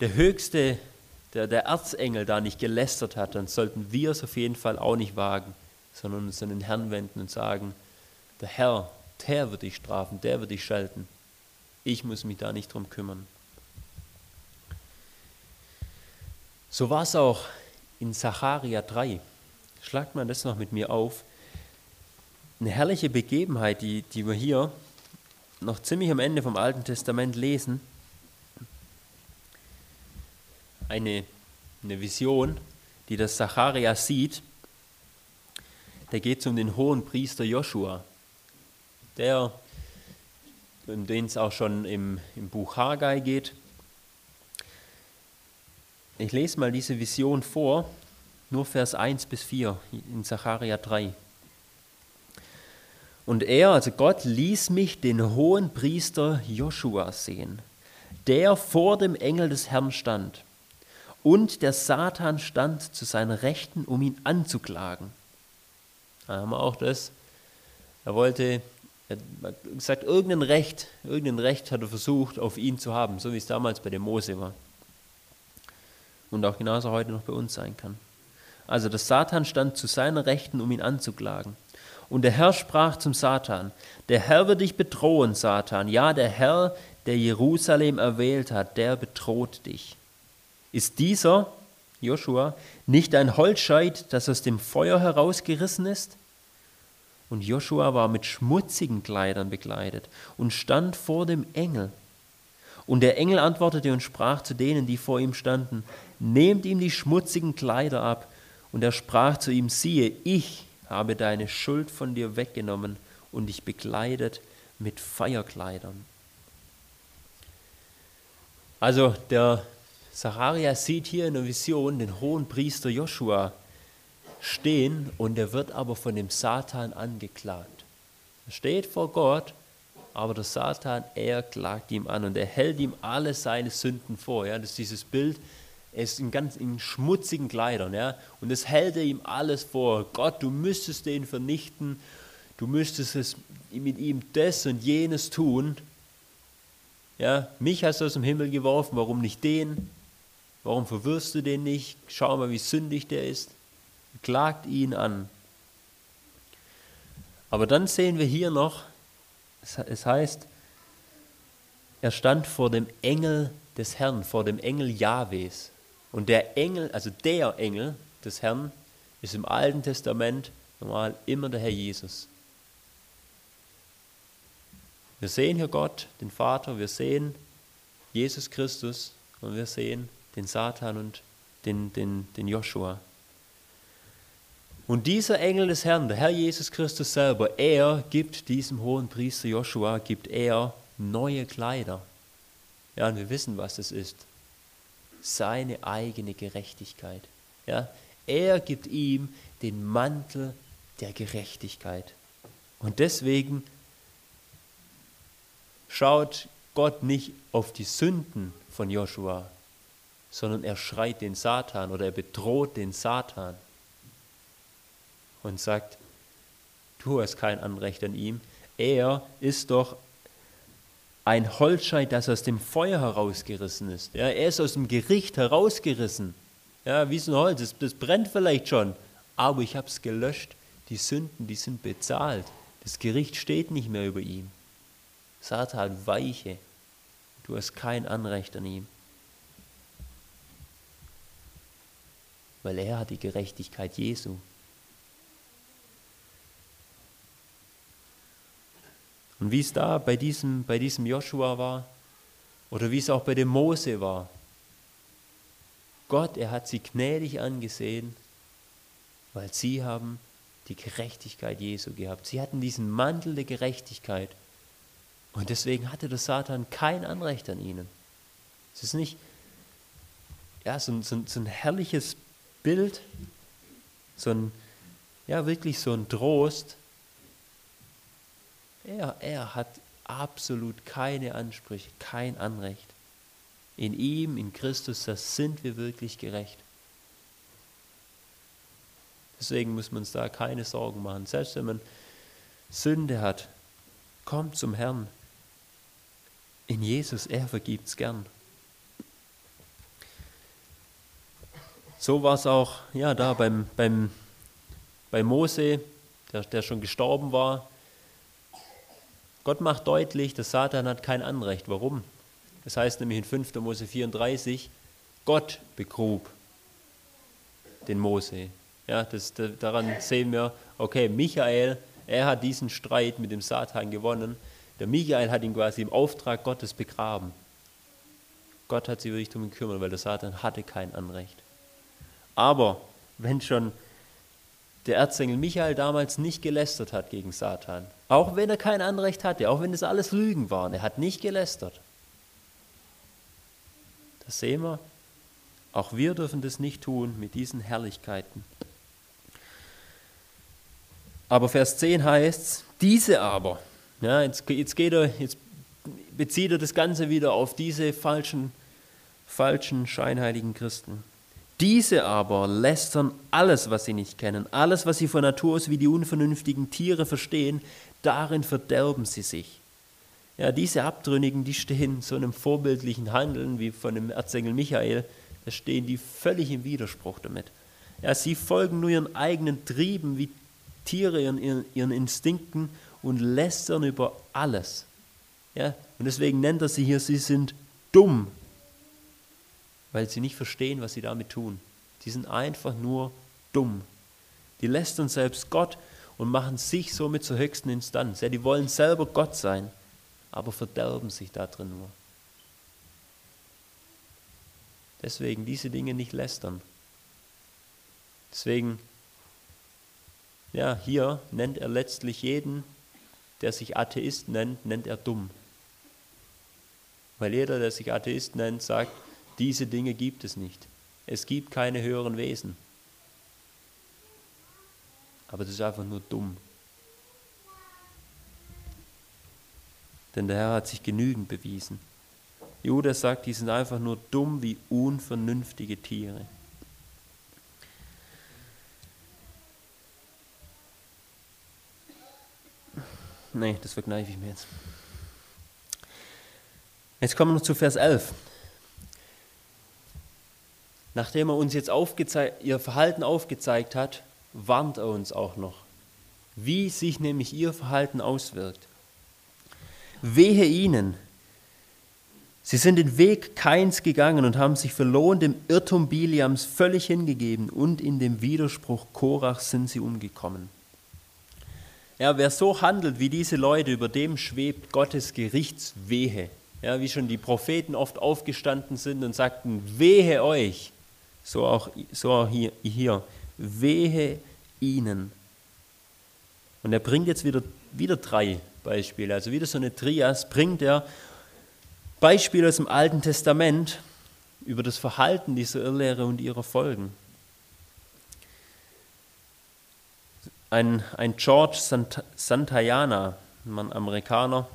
der höchste, der, der Erzengel da nicht gelästert hat, dann sollten wir es auf jeden Fall auch nicht wagen, sondern uns an den Herrn wenden und sagen, der Herr, der wird dich strafen, der wird dich schalten. Ich muss mich da nicht drum kümmern. So war es auch in Sacharia 3. Schlagt man das noch mit mir auf eine herrliche Begebenheit, die, die wir hier noch ziemlich am Ende vom Alten Testament lesen. Eine, eine Vision, die das Zacharia sieht. Da geht es um den hohen Priester Joshua, der, um den es auch schon im, im Buch Haggai geht. Ich lese mal diese Vision vor, nur Vers 1 bis 4 in Zacharia 3. Und er, also Gott, ließ mich den hohen Priester Joshua sehen, der vor dem Engel des Herrn stand. Und der Satan stand zu seiner Rechten, um ihn anzuklagen. Da haben wir auch das. Er wollte, er hat gesagt, irgendein Recht, irgendein Recht hat er versucht, auf ihn zu haben, so wie es damals bei dem Mose war. Und auch genauso heute noch bei uns sein kann. Also der Satan stand zu seiner Rechten, um ihn anzuklagen. Und der Herr sprach zum Satan, der Herr wird dich bedrohen, Satan. Ja, der Herr, der Jerusalem erwählt hat, der bedroht dich. Ist dieser, Joshua, nicht ein Holzscheit, das aus dem Feuer herausgerissen ist? Und Joshua war mit schmutzigen Kleidern bekleidet und stand vor dem Engel. Und der Engel antwortete und sprach zu denen, die vor ihm standen, Nehmt ihm die schmutzigen Kleider ab. Und er sprach zu ihm, siehe, ich habe deine Schuld von dir weggenommen und dich bekleidet mit Feierkleidern. Also der Zacharia sieht hier in der Vision den hohen Priester Joshua stehen und er wird aber von dem Satan angeklagt. Er steht vor Gott, aber der Satan, er klagt ihm an und er hält ihm alle seine Sünden vor. Ja, das ist dieses Bild, er ist in ganz in schmutzigen Kleidern, ja, und es hält er ihm alles vor. Gott, du müsstest den vernichten, du müsstest es mit ihm das und jenes tun. Ja, mich hast du aus dem Himmel geworfen, warum nicht den? Warum verwirrst du den nicht? Schau mal, wie sündig der ist. Klagt ihn an. Aber dann sehen wir hier noch, es heißt, er stand vor dem Engel des Herrn, vor dem Engel Jahwes. Und der Engel, also der Engel des Herrn, ist im Alten Testament normal immer der Herr Jesus. Wir sehen hier Gott, den Vater, wir sehen Jesus Christus und wir sehen den Satan und den, den, den Joshua. Und dieser Engel des Herrn, der Herr Jesus Christus selber, er gibt diesem hohen Priester Joshua, gibt er neue Kleider. Ja, und wir wissen, was es ist seine eigene Gerechtigkeit. Ja? Er gibt ihm den Mantel der Gerechtigkeit. Und deswegen schaut Gott nicht auf die Sünden von Joshua, sondern er schreit den Satan oder er bedroht den Satan und sagt, du hast kein Anrecht an ihm. Er ist doch ein Holzscheit, das aus dem Feuer herausgerissen ist. Ja, er ist aus dem Gericht herausgerissen. Ja, wie so ein Holz, das, das brennt vielleicht schon, aber ich habe es gelöscht. Die Sünden, die sind bezahlt. Das Gericht steht nicht mehr über ihm. Satan, weiche. Du hast kein Anrecht an ihm. Weil er hat die Gerechtigkeit Jesu. Und wie es da bei diesem, bei diesem Joshua war oder wie es auch bei dem Mose war. Gott, er hat sie gnädig angesehen, weil sie haben die Gerechtigkeit Jesu gehabt. Sie hatten diesen Mantel der Gerechtigkeit. Und deswegen hatte der Satan kein Anrecht an ihnen. Es ist nicht ja, so, so, so ein herrliches Bild, so ein, ja, wirklich so ein Trost. Er, er hat absolut keine Ansprüche, kein Anrecht. In ihm, in Christus, da sind wir wirklich gerecht. Deswegen muss man uns da keine Sorgen machen. Selbst wenn man Sünde hat, kommt zum Herrn. In Jesus, er vergibt es gern. So war es auch ja, da beim, beim, bei Mose, der, der schon gestorben war. Gott macht deutlich, dass Satan hat kein Anrecht. Warum? Das heißt nämlich in 5. Mose 34, Gott begrub den Mose. Ja, das, daran sehen wir, okay, Michael, er hat diesen Streit mit dem Satan gewonnen. Der Michael hat ihn quasi im Auftrag Gottes begraben. Gott hat sich wirklich um ihn gekümmert, weil der Satan hatte kein Anrecht. Aber wenn schon der Erzengel Michael damals nicht gelästert hat gegen Satan, auch wenn er kein Anrecht hatte, auch wenn es alles Lügen waren, er hat nicht gelästert. Das sehen wir. Auch wir dürfen das nicht tun mit diesen Herrlichkeiten. Aber Vers 10 heißt, diese aber, ja, jetzt, jetzt, geht er, jetzt bezieht er das Ganze wieder auf diese falschen, falschen, scheinheiligen Christen. Diese aber lästern alles, was sie nicht kennen, alles, was sie von Natur aus wie die unvernünftigen Tiere verstehen, darin verderben sie sich. Ja, diese Abtrünnigen, die stehen so einem vorbildlichen Handeln wie von dem Erzengel Michael, da stehen die völlig im Widerspruch damit. Ja, sie folgen nur ihren eigenen Trieben wie Tiere, ihren, ihren Instinkten und lästern über alles. Ja, und deswegen nennt er sie hier, sie sind dumm, weil sie nicht verstehen, was sie damit tun. Die sind einfach nur dumm. Die lästern selbst Gott und machen sich somit zur höchsten Instanz. Ja, die wollen selber Gott sein, aber verderben sich da drin nur. Deswegen diese Dinge nicht lästern. Deswegen, ja, hier nennt er letztlich jeden, der sich Atheist nennt, nennt er dumm. Weil jeder, der sich Atheist nennt, sagt, diese Dinge gibt es nicht. Es gibt keine höheren Wesen. Aber das ist einfach nur dumm. Denn der Herr hat sich genügend bewiesen. Judas sagt, die sind einfach nur dumm wie unvernünftige Tiere. Nee, das verkneife ich mir jetzt. Jetzt kommen wir noch zu Vers 11. Nachdem er uns jetzt ihr Verhalten aufgezeigt hat, warnt er uns auch noch, wie sich nämlich ihr Verhalten auswirkt. Wehe ihnen, sie sind den Weg Keins gegangen und haben sich verloren dem Irrtum Biliams völlig hingegeben und in dem Widerspruch Korachs sind sie umgekommen. Ja, wer so handelt wie diese Leute, über dem schwebt Gottes Gerichtswehe. Ja, wie schon die Propheten oft aufgestanden sind und sagten, wehe euch, so auch, so auch hier, hier, wehe ihnen. Und er bringt jetzt wieder, wieder drei Beispiele, also wieder so eine Trias, bringt er Beispiele aus dem Alten Testament über das Verhalten dieser Irrlehre und ihrer Folgen. Ein, ein George Sant Santayana, ein Amerikaner,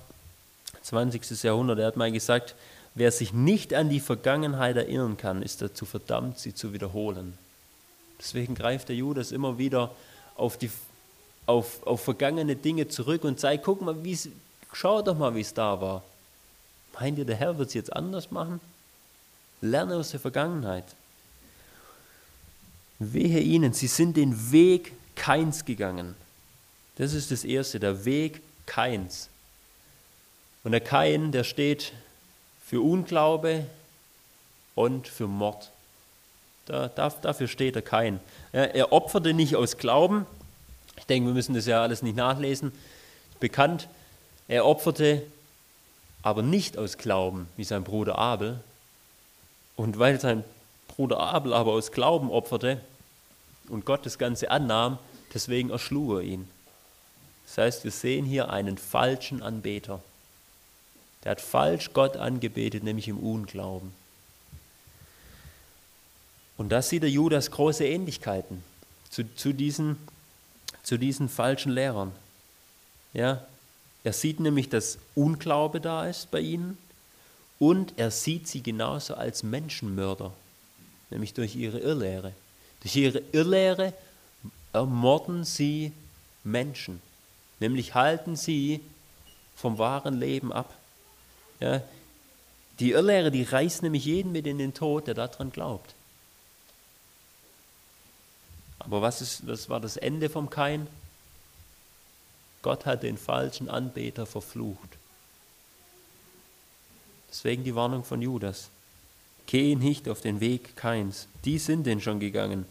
20. Jahrhundert, der hat mal gesagt, Wer sich nicht an die Vergangenheit erinnern kann, ist dazu verdammt, sie zu wiederholen. Deswegen greift der Judas immer wieder auf, die, auf, auf vergangene Dinge zurück und zeigt, guck mal, schau doch mal, wie es da war. Meint ihr, der Herr wird es jetzt anders machen? Lerne aus der Vergangenheit. Wehe ihnen, sie sind den Weg Keins gegangen. Das ist das Erste, der Weg Keins. Und der Kain, der steht für Unglaube und für Mord. Da, dafür steht er kein. Er, er opferte nicht aus Glauben. Ich denke, wir müssen das ja alles nicht nachlesen. Bekannt. Er opferte aber nicht aus Glauben, wie sein Bruder Abel. Und weil sein Bruder Abel aber aus Glauben opferte und Gott das Ganze annahm, deswegen erschlug er ihn. Das heißt, wir sehen hier einen falschen Anbeter. Der hat falsch Gott angebetet, nämlich im Unglauben. Und da sieht der Judas große Ähnlichkeiten zu, zu, diesen, zu diesen falschen Lehrern. Ja, er sieht nämlich, dass Unglaube da ist bei ihnen und er sieht sie genauso als Menschenmörder, nämlich durch ihre Irrlehre. Durch ihre Irrlehre ermorden sie Menschen, nämlich halten sie vom wahren Leben ab. Ja, die Irrlehre, die reißt nämlich jeden mit in den Tod, der daran glaubt. Aber was, ist, was war das Ende vom Kain? Gott hat den falschen Anbeter verflucht. Deswegen die Warnung von Judas. Geh nicht auf den Weg Keins. Die sind den schon gegangen.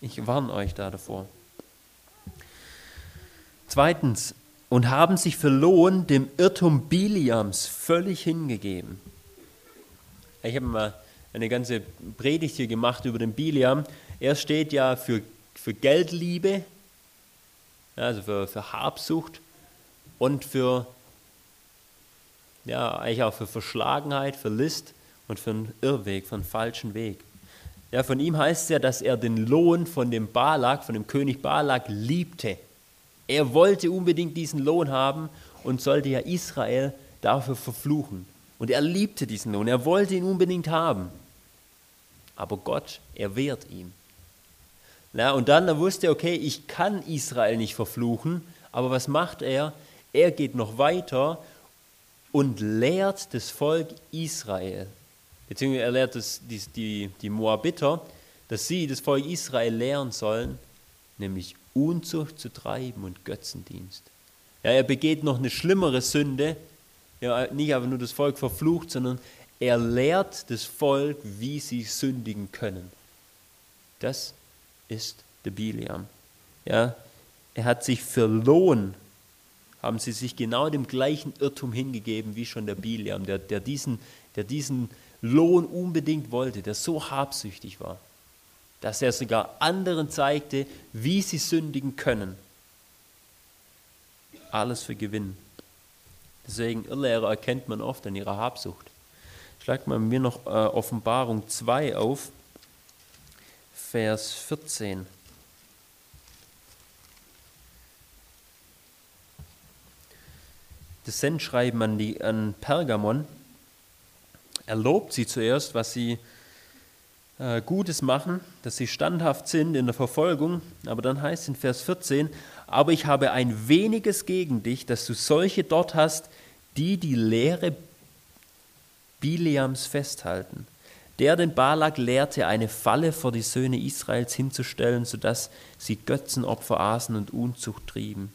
Ich warne euch da davor. Zweitens, und haben sich verloren dem Irrtum Biliams völlig hingegeben. Ich habe mal eine ganze Predigt hier gemacht über den Biliam. Er steht ja für, für Geldliebe, also für, für Habsucht und für, ja, eigentlich auch für Verschlagenheit, für List und für einen Irrweg, für einen falschen Weg. Ja, von ihm heißt es ja, dass er den Lohn von dem Balak, von dem König Balak liebte. Er wollte unbedingt diesen Lohn haben und sollte ja Israel dafür verfluchen. Und er liebte diesen Lohn, er wollte ihn unbedingt haben. Aber Gott, er wehrt ihm. Ja, und dann er wusste, okay, ich kann Israel nicht verfluchen, aber was macht er? Er geht noch weiter und lehrt das Volk Israel, beziehungsweise er lehrt das, die, die, die Moabiter, dass sie, das Volk Israel, lehren sollen, nämlich Unzucht zu treiben und Götzendienst. Ja, er begeht noch eine schlimmere Sünde, ja, nicht aber nur das Volk verflucht, sondern er lehrt das Volk, wie sie sündigen können. Das ist der Biliam. Ja, er hat sich für Lohn, haben sie sich genau dem gleichen Irrtum hingegeben wie schon der Biliam, der, der, diesen, der diesen Lohn unbedingt wollte, der so habsüchtig war, dass er sogar anderen zeigte, wie sie sündigen können. Alles für Gewinn. Deswegen Irrlehrer erkennt man oft an ihrer Habsucht. Schlagt mal mir noch äh, Offenbarung 2 auf. Vers 14. Das Sendschreiben an, die, an Pergamon, er lobt sie zuerst, was sie äh, Gutes machen, dass sie standhaft sind in der Verfolgung, aber dann heißt es in Vers 14, aber ich habe ein weniges gegen dich, dass du solche dort hast, die die Lehre Bileams festhalten der den Balak lehrte, eine Falle vor die Söhne Israels hinzustellen, sodass sie Götzenopfer aßen und Unzucht trieben.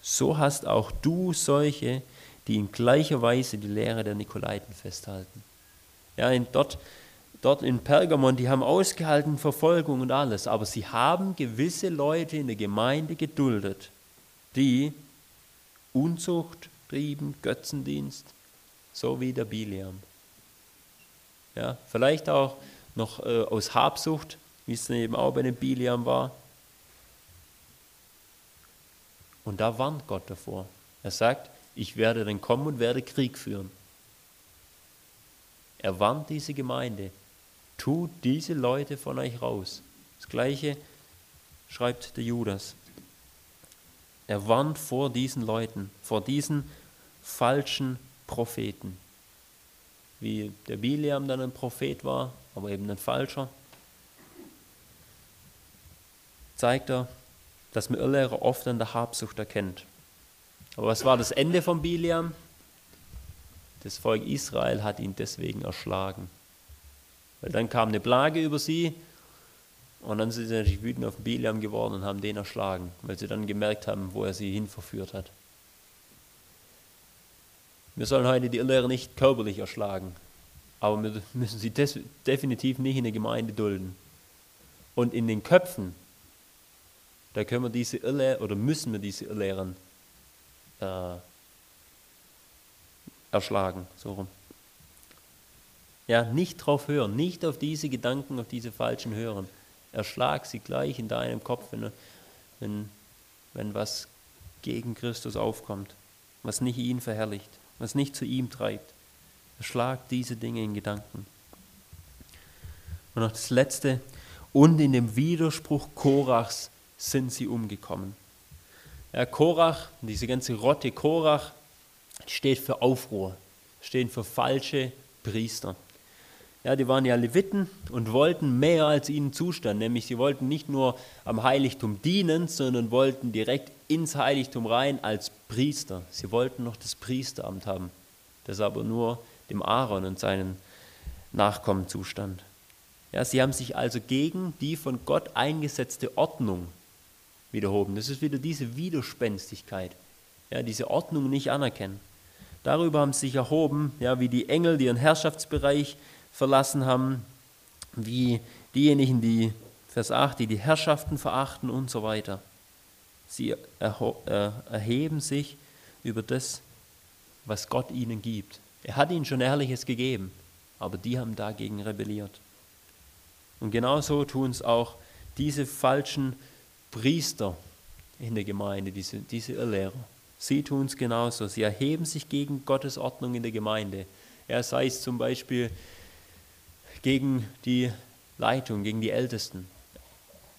So hast auch du solche, die in gleicher Weise die Lehre der Nikolaiten festhalten. Ja, in dort, dort in Pergamon, die haben ausgehalten Verfolgung und alles, aber sie haben gewisse Leute in der Gemeinde geduldet, die Unzucht trieben, Götzendienst, so wie der Biliam. Ja, vielleicht auch noch äh, aus Habsucht, wie es eben auch bei dem Biliam war. Und da warnt Gott davor. Er sagt, ich werde dann kommen und werde Krieg führen. Er warnt diese Gemeinde, tut diese Leute von euch raus. Das gleiche schreibt der Judas. Er warnt vor diesen Leuten, vor diesen falschen Propheten wie der Biliam dann ein Prophet war, aber eben ein falscher, zeigt er, dass man Irrlehrer oft an der Habsucht erkennt. Aber was war das Ende von Biliam? Das Volk Israel hat ihn deswegen erschlagen. Weil dann kam eine Plage über sie und dann sind sie natürlich wütend auf Biliam geworden und haben den erschlagen, weil sie dann gemerkt haben, wo er sie hin verführt hat. Wir sollen heute die Irrlehrer nicht körperlich erschlagen, aber wir müssen sie definitiv nicht in der Gemeinde dulden. Und in den Köpfen, da können wir diese Irrlehren oder müssen wir diese Irrlehren äh, erschlagen. So rum. Ja, nicht drauf hören, nicht auf diese Gedanken, auf diese falschen hören. Erschlag sie gleich in deinem Kopf, wenn, wenn, wenn was gegen Christus aufkommt, was nicht ihn verherrlicht, was nicht zu ihm treibt. Erschlag diese Dinge in Gedanken. Und noch das Letzte, und in dem Widerspruch Korachs sind sie umgekommen. Ja, Korach, diese ganze Rotte Korach, steht für Aufruhr, steht für falsche Priester. Ja, die waren ja Leviten und wollten mehr als ihnen zustand, nämlich sie wollten nicht nur am Heiligtum dienen, sondern wollten direkt ins Heiligtum rein als Priester. Sie wollten noch das Priesteramt haben, das aber nur dem Aaron und seinen Nachkommen zustand. Ja, sie haben sich also gegen die von Gott eingesetzte Ordnung wiederhoben. Das ist wieder diese Widerspenstigkeit, ja, diese Ordnung nicht anerkennen. Darüber haben sie sich erhoben, ja, wie die Engel, die ihren Herrschaftsbereich verlassen haben, wie diejenigen, die, Vers 8, die die Herrschaften verachten und so weiter. Sie äh, erheben sich über das, was Gott ihnen gibt. Er hat ihnen schon Herrliches gegeben, aber die haben dagegen rebelliert. Und genauso tun es auch diese falschen Priester in der Gemeinde, diese, diese Irrlehrer. Sie tun es genauso. Sie erheben sich gegen Gottes Ordnung in der Gemeinde. Er sei es zum Beispiel gegen die Leitung, gegen die Ältesten,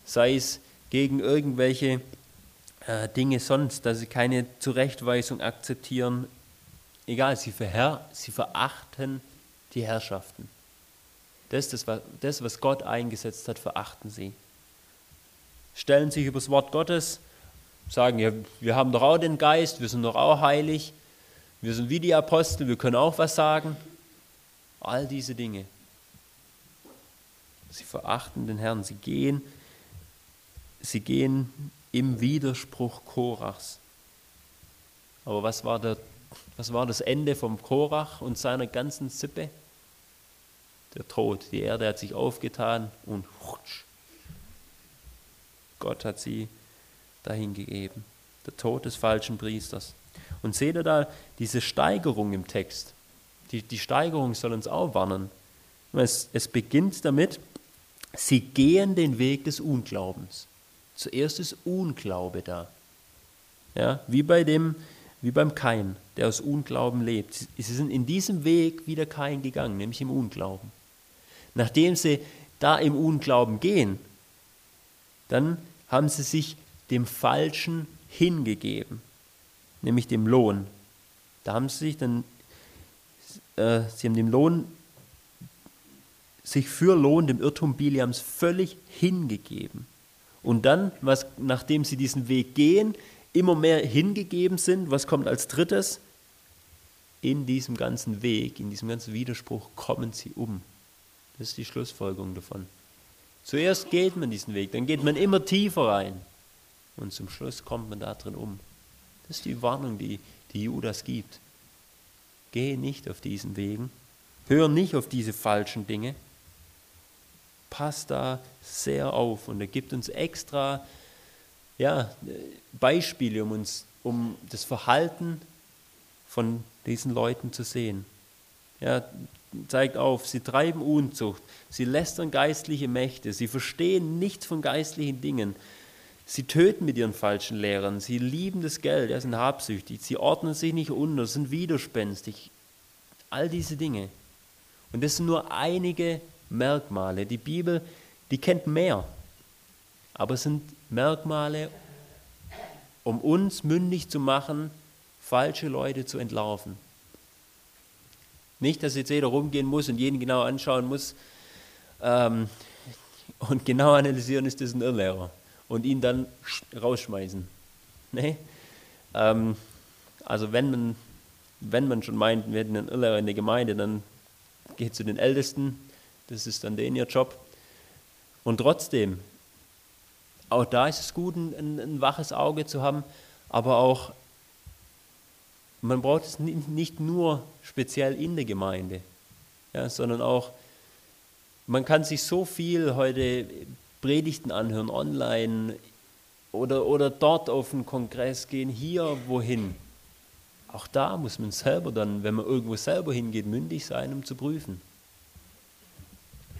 sei es gegen irgendwelche äh, Dinge sonst, dass sie keine Zurechtweisung akzeptieren. Egal, sie, verher sie verachten die Herrschaften. Das, das, das, was Gott eingesetzt hat, verachten sie. Stellen sich über das Wort Gottes, sagen, ja, wir haben doch auch den Geist, wir sind doch auch heilig, wir sind wie die Apostel, wir können auch was sagen. All diese Dinge. Sie verachten den Herrn, sie gehen, sie gehen im Widerspruch Korachs. Aber was war, der, was war das Ende vom Korach und seiner ganzen Sippe? Der Tod. Die Erde hat sich aufgetan und hutsch, Gott hat sie dahin gegeben. Der Tod des falschen Priesters. Und seht ihr da diese Steigerung im Text? Die, die Steigerung soll uns auch warnen. Es, es beginnt damit, Sie gehen den Weg des Unglaubens. Zuerst ist Unglaube da. Ja, wie, bei dem, wie beim Kain, der aus Unglauben lebt. Sie sind in diesem Weg wieder Kain gegangen, nämlich im Unglauben. Nachdem sie da im Unglauben gehen, dann haben sie sich dem Falschen hingegeben, nämlich dem Lohn. Da haben sie sich dann, äh, sie haben dem Lohn sich für Lohn dem Irrtum Biliams völlig hingegeben. Und dann, was, nachdem sie diesen Weg gehen, immer mehr hingegeben sind, was kommt als drittes? In diesem ganzen Weg, in diesem ganzen Widerspruch kommen sie um. Das ist die Schlussfolgerung davon. Zuerst geht man diesen Weg, dann geht man immer tiefer rein und zum Schluss kommt man da drin um. Das ist die Warnung, die, die Judas gibt. Geh nicht auf diesen Wegen, hör nicht auf diese falschen Dinge, passt da sehr auf und er gibt uns extra ja, Beispiele, um, uns, um das Verhalten von diesen Leuten zu sehen. Ja, zeigt auf, sie treiben Unzucht, sie lästern geistliche Mächte, sie verstehen nichts von geistlichen Dingen, sie töten mit ihren falschen Lehrern, sie lieben das Geld, ja, sind habsüchtig, sie ordnen sich nicht unter, sind widerspenstig. All diese Dinge. Und das sind nur einige Merkmale. Die Bibel, die kennt mehr, aber es sind Merkmale, um uns mündig zu machen, falsche Leute zu entlarven. Nicht, dass jetzt jeder rumgehen muss und jeden genau anschauen muss ähm, und genau analysieren, ist das ein Irrlehrer und ihn dann rausschmeißen. Nee. Ähm, also wenn man, wenn man schon meint, wir hätten einen Irrlehrer in der Gemeinde, dann geht zu den Ältesten, das ist dann denen ihr Job. Und trotzdem, auch da ist es gut, ein, ein waches Auge zu haben, aber auch, man braucht es nicht nur speziell in der Gemeinde, ja, sondern auch, man kann sich so viel heute Predigten anhören, online oder, oder dort auf einen Kongress gehen, hier wohin. Auch da muss man selber dann, wenn man irgendwo selber hingeht, mündig sein, um zu prüfen.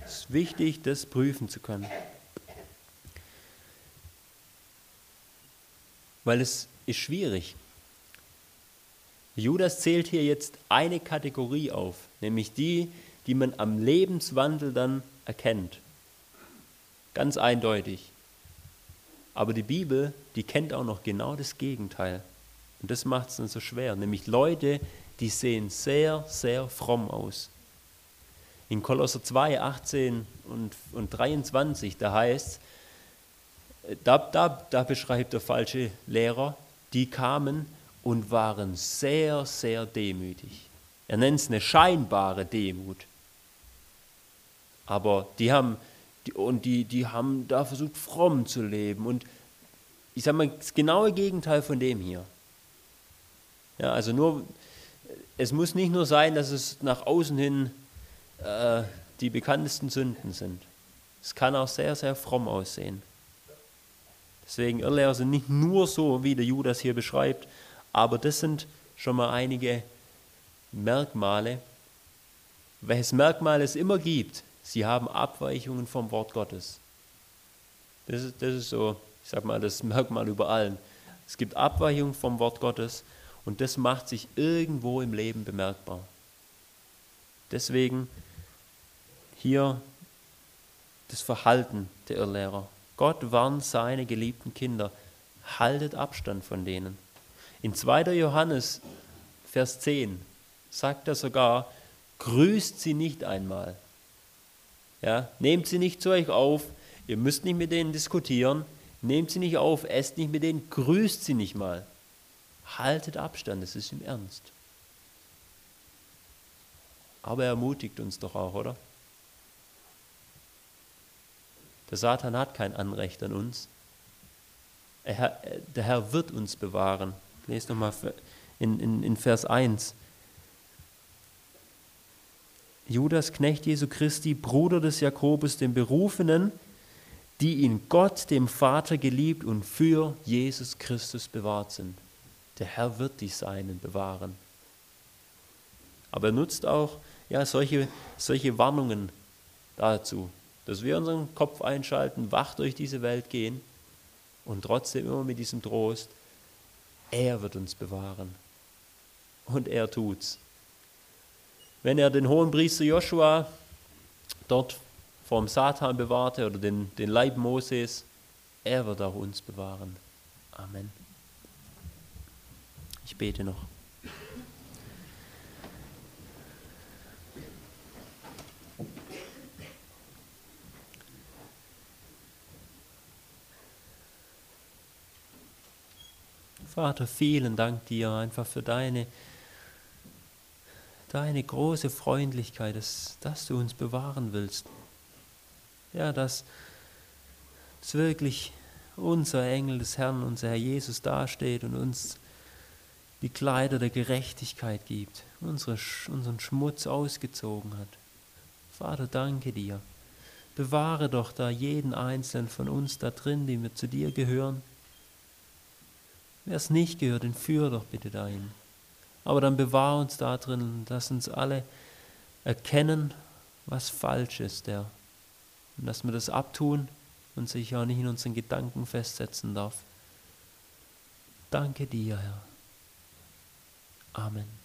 Es ist wichtig, das prüfen zu können. Weil es ist schwierig. Judas zählt hier jetzt eine Kategorie auf, nämlich die, die man am Lebenswandel dann erkennt. Ganz eindeutig. Aber die Bibel, die kennt auch noch genau das Gegenteil. Und das macht es dann so schwer. Nämlich Leute, die sehen sehr, sehr fromm aus. In Kolosser 2, 18 und, und 23, da heißt da, da, da beschreibt der falsche Lehrer, die kamen und waren sehr, sehr demütig. Er nennt es eine scheinbare Demut. Aber die haben, die, und die, die haben da versucht, fromm zu leben. Und ich sage mal, das genaue Gegenteil von dem hier. Ja, also nur, es muss nicht nur sein, dass es nach außen hin äh, die bekanntesten Sünden sind. Es kann auch sehr, sehr fromm aussehen. Deswegen Irrlehrer sind nicht nur so, wie der Judas hier beschreibt, aber das sind schon mal einige Merkmale. Welches Merkmal es immer gibt, sie haben Abweichungen vom Wort Gottes. Das ist, das ist so, ich sag mal, das Merkmal über allen. Es gibt Abweichungen vom Wort Gottes und das macht sich irgendwo im Leben bemerkbar. Deswegen hier das Verhalten der Irrlehrer. Gott warnt seine geliebten Kinder, haltet Abstand von denen. In 2. Johannes, Vers 10, sagt er sogar, grüßt sie nicht einmal. Ja, nehmt sie nicht zu euch auf, ihr müsst nicht mit denen diskutieren, nehmt sie nicht auf, esst nicht mit denen, grüßt sie nicht mal. Haltet Abstand, das ist im Ernst. Aber er ermutigt uns doch auch, oder? Der Satan hat kein Anrecht an uns. Er, der Herr wird uns bewahren. Lest nochmal in, in, in Vers 1. Judas, Knecht Jesu Christi, Bruder des Jakobus, dem Berufenen, die in Gott, dem Vater, geliebt und für Jesus Christus bewahrt sind. Der Herr wird die Seinen bewahren. Aber er nutzt auch ja, solche, solche Warnungen dazu, dass wir unseren Kopf einschalten, wach durch diese Welt gehen und trotzdem immer mit diesem Trost, er wird uns bewahren. Und er tut's. Wenn er den hohen Priester Joshua dort vom Satan bewahrte oder den, den Leib Moses, er wird auch uns bewahren. Amen. Ich bete noch. Vater, vielen Dank dir einfach für deine, deine große Freundlichkeit, dass, dass du uns bewahren willst. Ja, dass, dass wirklich unser Engel des Herrn, unser Herr Jesus dasteht und uns die Kleider der Gerechtigkeit gibt, unsere, unseren Schmutz ausgezogen hat. Vater, danke dir. Bewahre doch da jeden einzelnen von uns da drin, die wir zu dir gehören. Wer es nicht gehört, den führe doch bitte dahin. Aber dann bewahre uns da drin, lass uns alle erkennen, was falsch ist, Herr. Und dass wir das abtun und sich auch nicht in unseren Gedanken festsetzen darf. Danke dir, Herr. Amen.